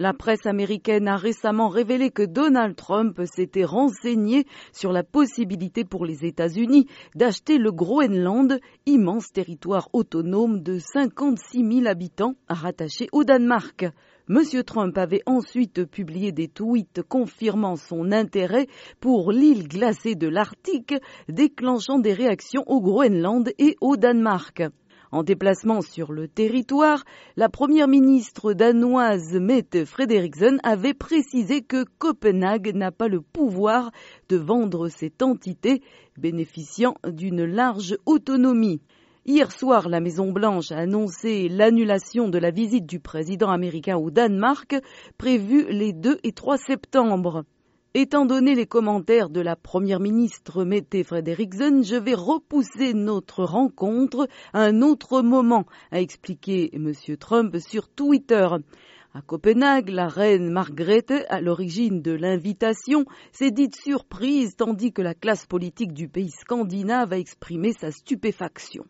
La presse américaine a récemment révélé que Donald Trump s'était renseigné sur la possibilité pour les États-Unis d'acheter le Groenland, immense territoire autonome de 56 000 habitants rattaché au Danemark. M. Trump avait ensuite publié des tweets confirmant son intérêt pour l'île glacée de l'Arctique, déclenchant des réactions au Groenland et au Danemark. En déplacement sur le territoire, la première ministre danoise Mette Frederiksen avait précisé que Copenhague n'a pas le pouvoir de vendre cette entité bénéficiant d'une large autonomie. Hier soir, la Maison-Blanche a annoncé l'annulation de la visite du président américain au Danemark prévue les 2 et 3 septembre. Étant donné les commentaires de la première ministre Mette Frederiksen, je vais repousser notre rencontre à un autre moment, a expliqué M. Trump sur Twitter. À Copenhague, la reine Margrethe, à l'origine de l'invitation, s'est dite surprise tandis que la classe politique du pays scandinave a exprimé sa stupéfaction.